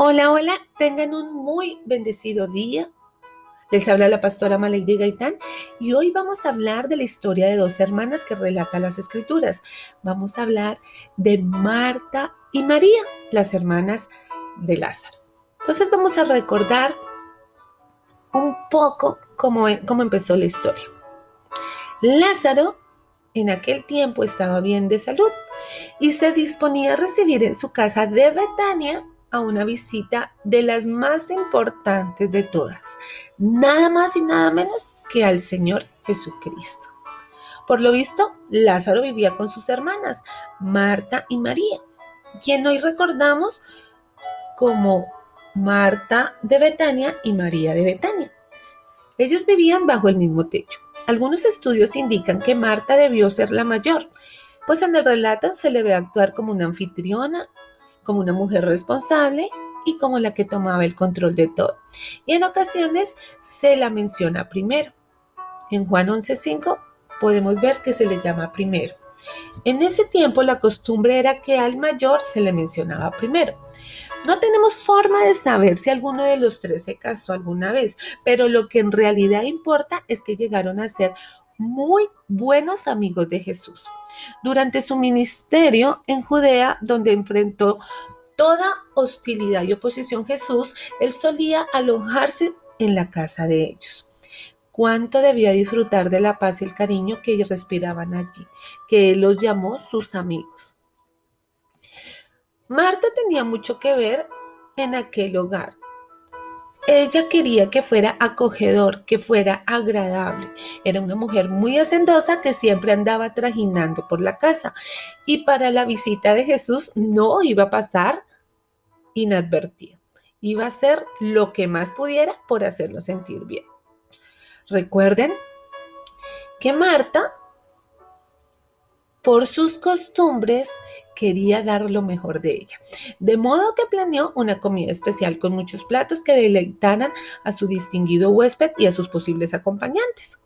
Hola, hola, tengan un muy bendecido día. Les habla la pastora Malady Gaitán y hoy vamos a hablar de la historia de dos hermanas que relata las escrituras. Vamos a hablar de Marta y María, las hermanas de Lázaro. Entonces vamos a recordar un poco cómo, cómo empezó la historia. Lázaro en aquel tiempo estaba bien de salud y se disponía a recibir en su casa de Betania a una visita de las más importantes de todas, nada más y nada menos que al Señor Jesucristo. Por lo visto, Lázaro vivía con sus hermanas, Marta y María, quien hoy recordamos como Marta de Betania y María de Betania. Ellos vivían bajo el mismo techo. Algunos estudios indican que Marta debió ser la mayor, pues en el relato se le ve actuar como una anfitriona como una mujer responsable y como la que tomaba el control de todo. Y en ocasiones se la menciona primero. En Juan 11.5 podemos ver que se le llama primero. En ese tiempo la costumbre era que al mayor se le mencionaba primero. No tenemos forma de saber si alguno de los tres se casó alguna vez, pero lo que en realidad importa es que llegaron a ser muy buenos amigos de Jesús. Durante su ministerio en Judea, donde enfrentó toda hostilidad y oposición Jesús, él solía alojarse en la casa de ellos. Cuánto debía disfrutar de la paz y el cariño que respiraban allí, que él los llamó sus amigos. Marta tenía mucho que ver en aquel hogar, ella quería que fuera acogedor, que fuera agradable. Era una mujer muy hacendosa que siempre andaba trajinando por la casa. Y para la visita de Jesús no iba a pasar inadvertida. Iba a hacer lo que más pudiera por hacerlo sentir bien. Recuerden que Marta, por sus costumbres, quería dar lo mejor de ella. De modo que planeó una comida especial con muchos platos que deleitaran a su distinguido huésped y a sus posibles acompañantes.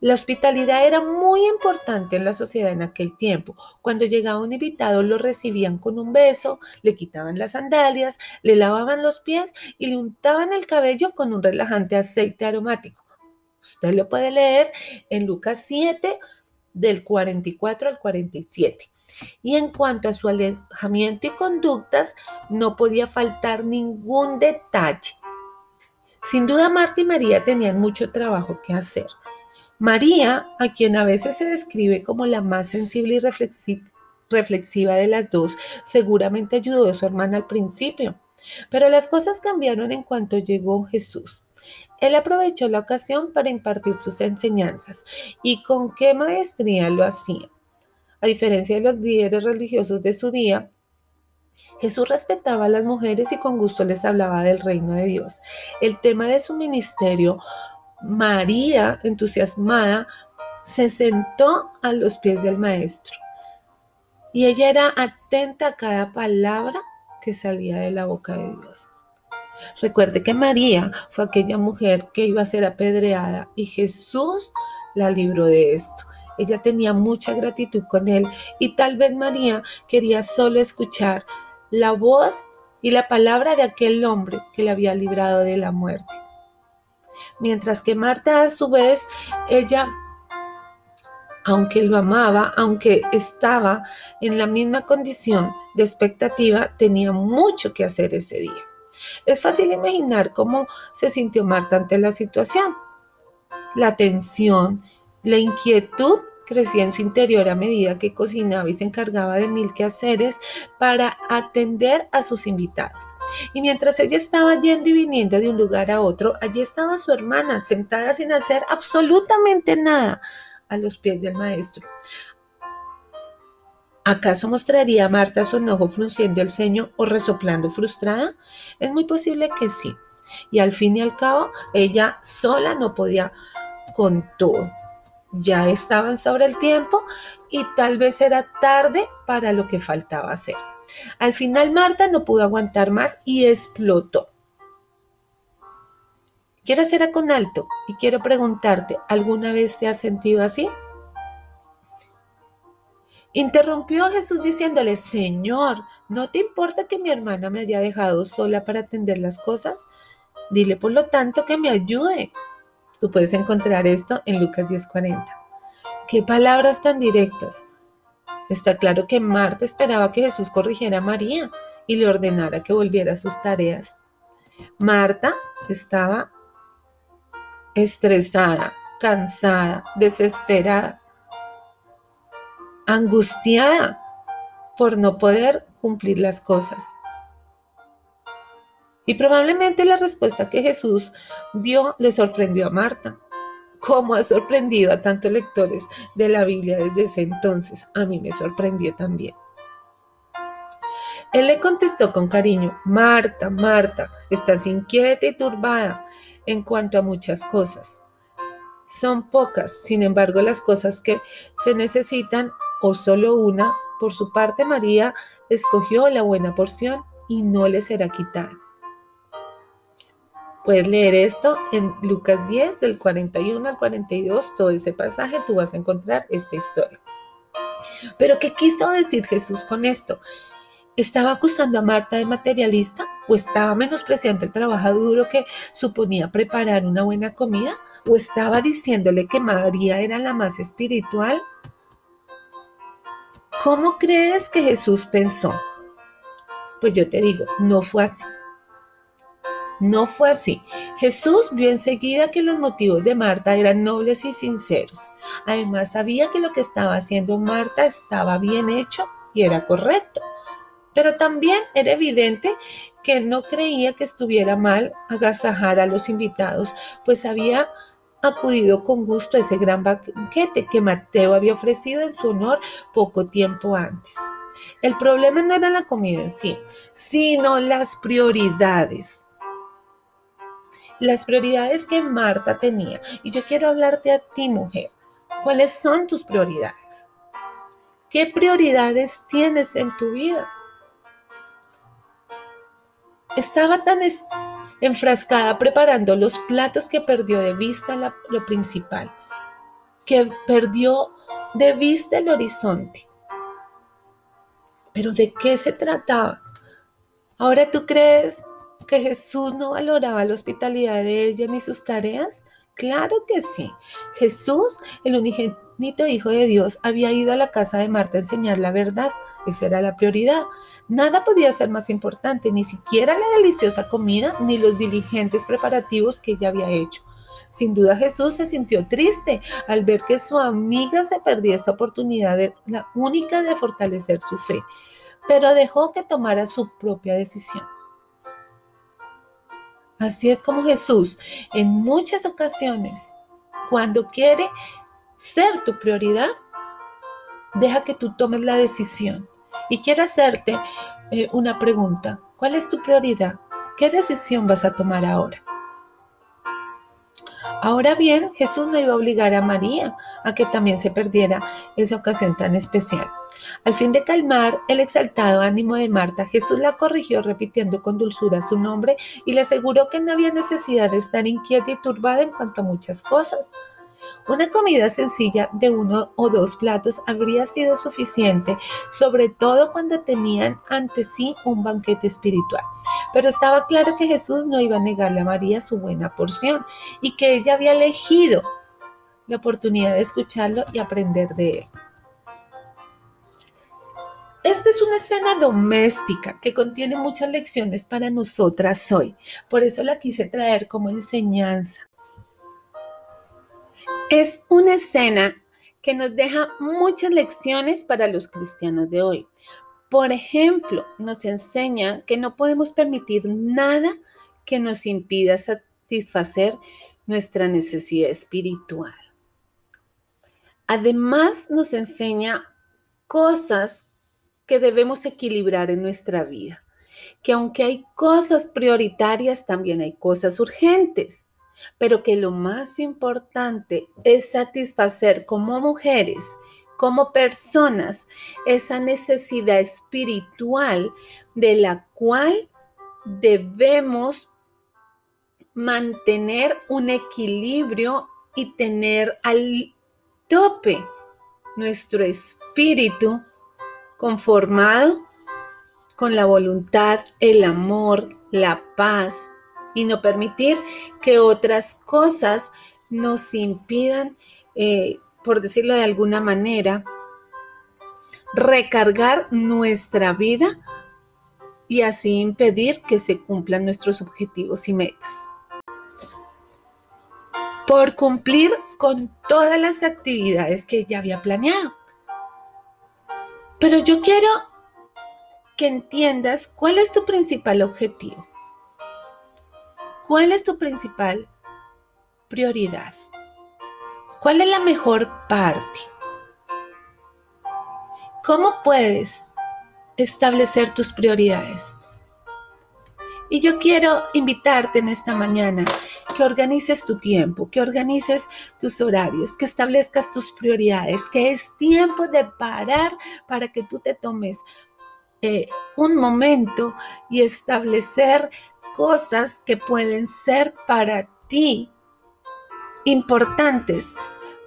La hospitalidad era muy importante en la sociedad en aquel tiempo. Cuando llegaba un invitado lo recibían con un beso, le quitaban las sandalias, le lavaban los pies y le untaban el cabello con un relajante aceite aromático. Usted lo puede leer en Lucas 7, del 44 al 47. Y en cuanto a su alejamiento y conductas, no podía faltar ningún detalle. Sin duda, Marta y María tenían mucho trabajo que hacer. María, a quien a veces se describe como la más sensible y reflexiva de las dos, seguramente ayudó a su hermana al principio. Pero las cosas cambiaron en cuanto llegó Jesús. Él aprovechó la ocasión para impartir sus enseñanzas y con qué maestría lo hacía. A diferencia de los líderes religiosos de su día, Jesús respetaba a las mujeres y con gusto les hablaba del reino de Dios. El tema de su ministerio, María, entusiasmada, se sentó a los pies del maestro y ella era atenta a cada palabra que salía de la boca de Dios. Recuerde que María fue aquella mujer que iba a ser apedreada y Jesús la libró de esto. Ella tenía mucha gratitud con él y tal vez María quería solo escuchar la voz y la palabra de aquel hombre que le había librado de la muerte. Mientras que Marta a su vez, ella aunque lo amaba, aunque estaba en la misma condición de expectativa, tenía mucho que hacer ese día. Es fácil imaginar cómo se sintió Marta ante la situación. La tensión, la inquietud crecía en su interior a medida que cocinaba y se encargaba de mil quehaceres para atender a sus invitados. Y mientras ella estaba yendo y viniendo de un lugar a otro, allí estaba su hermana sentada sin hacer absolutamente nada a los pies del maestro. ¿Acaso mostraría a Marta su enojo frunciendo el ceño o resoplando frustrada? Es muy posible que sí. Y al fin y al cabo, ella sola no podía con todo. Ya estaban sobre el tiempo y tal vez era tarde para lo que faltaba hacer. Al final Marta no pudo aguantar más y explotó. Quiero hacer con alto y quiero preguntarte, ¿alguna vez te has sentido así? Interrumpió Jesús diciéndole, Señor, ¿no te importa que mi hermana me haya dejado sola para atender las cosas? Dile por lo tanto que me ayude. Tú puedes encontrar esto en Lucas 10:40. Qué palabras tan directas. Está claro que Marta esperaba que Jesús corrigiera a María y le ordenara que volviera a sus tareas. Marta estaba estresada, cansada, desesperada, angustiada por no poder cumplir las cosas. Y probablemente la respuesta que Jesús dio le sorprendió a Marta, como ha sorprendido a tantos lectores de la Biblia desde ese entonces. A mí me sorprendió también. Él le contestó con cariño, Marta, Marta, estás inquieta y turbada en cuanto a muchas cosas. Son pocas, sin embargo, las cosas que se necesitan o solo una. Por su parte, María escogió la buena porción y no le será quitada. Puedes leer esto en Lucas 10 del 41 al 42, todo ese pasaje, tú vas a encontrar esta historia. Pero ¿qué quiso decir Jesús con esto? ¿Estaba acusando a Marta de materialista o estaba menospreciando el trabajo duro que suponía preparar una buena comida? ¿O estaba diciéndole que María era la más espiritual? ¿Cómo crees que Jesús pensó? Pues yo te digo, no fue así. No fue así. Jesús vio enseguida que los motivos de Marta eran nobles y sinceros. Además sabía que lo que estaba haciendo Marta estaba bien hecho y era correcto. Pero también era evidente que no creía que estuviera mal agasajar a los invitados, pues había acudido con gusto a ese gran banquete que Mateo había ofrecido en su honor poco tiempo antes. El problema no era la comida en sí, sino las prioridades. Las prioridades que Marta tenía. Y yo quiero hablarte a ti, mujer. ¿Cuáles son tus prioridades? ¿Qué prioridades tienes en tu vida? Estaba tan enfrascada preparando los platos que perdió de vista lo principal, que perdió de vista el horizonte. Pero ¿de qué se trataba? ¿Ahora tú crees que Jesús no valoraba la hospitalidad de ella ni sus tareas? Claro que sí. Jesús, el unigénito Hijo de Dios, había ido a la casa de Marta a enseñar la verdad. Esa era la prioridad. Nada podía ser más importante, ni siquiera la deliciosa comida, ni los diligentes preparativos que ella había hecho. Sin duda Jesús se sintió triste al ver que su amiga se perdía esta oportunidad, la única de fortalecer su fe, pero dejó que tomara su propia decisión. Así es como Jesús en muchas ocasiones, cuando quiere ser tu prioridad, deja que tú tomes la decisión. Y quiero hacerte eh, una pregunta. ¿Cuál es tu prioridad? ¿Qué decisión vas a tomar ahora? Ahora bien, Jesús no iba a obligar a María a que también se perdiera esa ocasión tan especial. Al fin de calmar el exaltado ánimo de Marta, Jesús la corrigió repitiendo con dulzura su nombre y le aseguró que no había necesidad de estar inquieta y turbada en cuanto a muchas cosas. Una comida sencilla de uno o dos platos habría sido suficiente, sobre todo cuando tenían ante sí un banquete espiritual. Pero estaba claro que Jesús no iba a negarle a María su buena porción y que ella había elegido la oportunidad de escucharlo y aprender de él. Esta es una escena doméstica que contiene muchas lecciones para nosotras hoy. Por eso la quise traer como enseñanza. Es una escena que nos deja muchas lecciones para los cristianos de hoy. Por ejemplo, nos enseña que no podemos permitir nada que nos impida satisfacer nuestra necesidad espiritual. Además, nos enseña cosas que debemos equilibrar en nuestra vida. Que aunque hay cosas prioritarias, también hay cosas urgentes pero que lo más importante es satisfacer como mujeres, como personas, esa necesidad espiritual de la cual debemos mantener un equilibrio y tener al tope nuestro espíritu conformado con la voluntad, el amor, la paz y no permitir que otras cosas nos impidan, eh, por decirlo de alguna manera, recargar nuestra vida y así impedir que se cumplan nuestros objetivos y metas. Por cumplir con todas las actividades que ya había planeado. Pero yo quiero que entiendas cuál es tu principal objetivo. ¿Cuál es tu principal prioridad? ¿Cuál es la mejor parte? ¿Cómo puedes establecer tus prioridades? Y yo quiero invitarte en esta mañana que organices tu tiempo, que organices tus horarios, que establezcas tus prioridades, que es tiempo de parar para que tú te tomes eh, un momento y establecer cosas que pueden ser para ti importantes,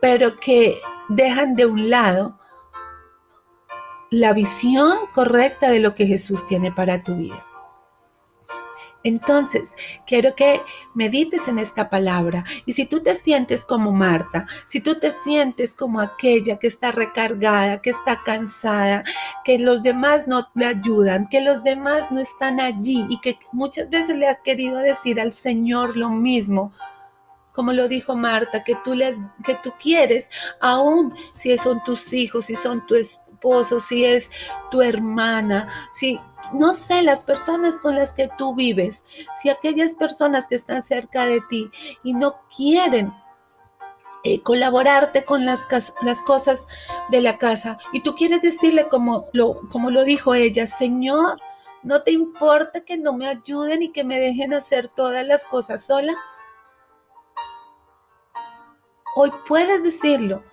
pero que dejan de un lado la visión correcta de lo que Jesús tiene para tu vida. Entonces, quiero que medites en esta palabra. Y si tú te sientes como Marta, si tú te sientes como aquella que está recargada, que está cansada, que los demás no le ayudan, que los demás no están allí y que muchas veces le has querido decir al Señor lo mismo, como lo dijo Marta, que tú, les, que tú quieres, aún si son tus hijos, si son tu esposo, si es tu hermana, si no sé, las personas con las que tú vives, si aquellas personas que están cerca de ti y no quieren eh, colaborarte con las, las, cosas de la casa y tú quieres decirle como lo, como lo dijo ella, Señor, no te importa que no me ayuden y que me dejen hacer todas las cosas sola. Hoy puedes decirlo,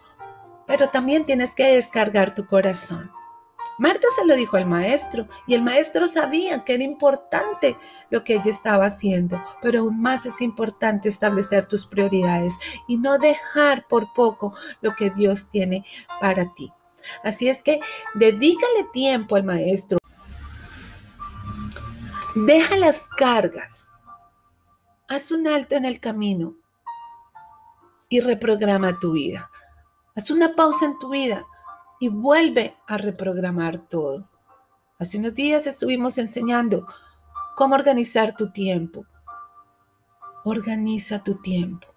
pero también tienes que descargar tu corazón. Marta se lo dijo al maestro y el maestro sabía que era importante lo que ella estaba haciendo, pero aún más es importante establecer tus prioridades y no dejar por poco lo que Dios tiene para ti. Así es que dedícale tiempo al maestro. Deja las cargas. Haz un alto en el camino y reprograma tu vida. Haz una pausa en tu vida y vuelve a reprogramar todo. Hace unos días estuvimos enseñando cómo organizar tu tiempo. Organiza tu tiempo.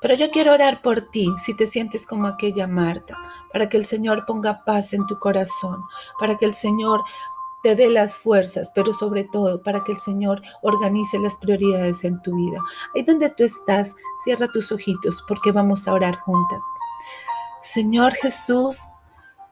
Pero yo quiero orar por ti si te sientes como aquella Marta, para que el Señor ponga paz en tu corazón, para que el Señor te dé las fuerzas, pero sobre todo para que el Señor organice las prioridades en tu vida. Ahí donde tú estás, cierra tus ojitos porque vamos a orar juntas. Señor Jesús,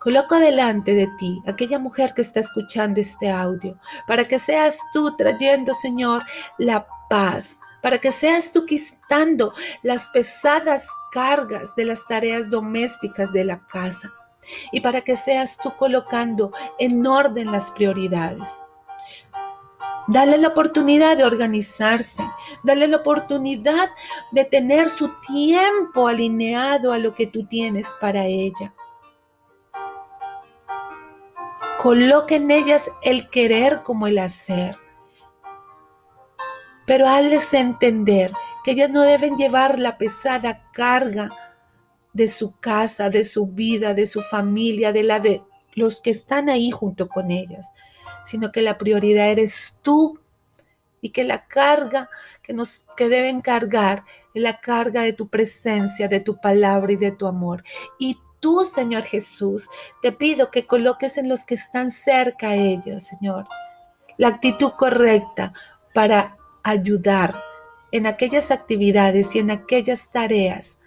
Coloco delante de ti aquella mujer que está escuchando este audio, para que seas tú trayendo, Señor, la paz, para que seas tú quitando las pesadas cargas de las tareas domésticas de la casa y para que seas tú colocando en orden las prioridades. Dale la oportunidad de organizarse, dale la oportunidad de tener su tiempo alineado a lo que tú tienes para ella. Coloque en ellas el querer como el hacer. Pero hazles entender que ellas no deben llevar la pesada carga de su casa, de su vida, de su familia, de la de los que están ahí junto con ellas, sino que la prioridad eres tú y que la carga que nos que deben cargar es la carga de tu presencia, de tu palabra y de tu amor. Y tú, Señor Jesús, te pido que coloques en los que están cerca a ellos, Señor, la actitud correcta para ayudar en aquellas actividades y en aquellas tareas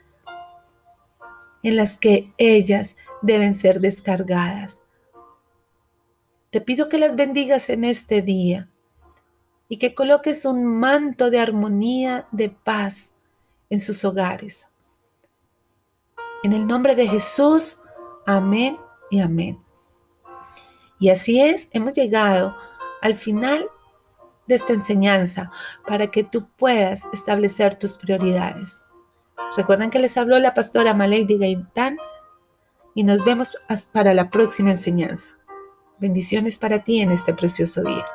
en las que ellas deben ser descargadas. Te pido que las bendigas en este día y que coloques un manto de armonía, de paz en sus hogares. En el nombre de Jesús, amén y amén. Y así es, hemos llegado al final de esta enseñanza para que tú puedas establecer tus prioridades. Recuerden que les habló la pastora Malady Gaitán y nos vemos para la próxima enseñanza. Bendiciones para ti en este precioso día.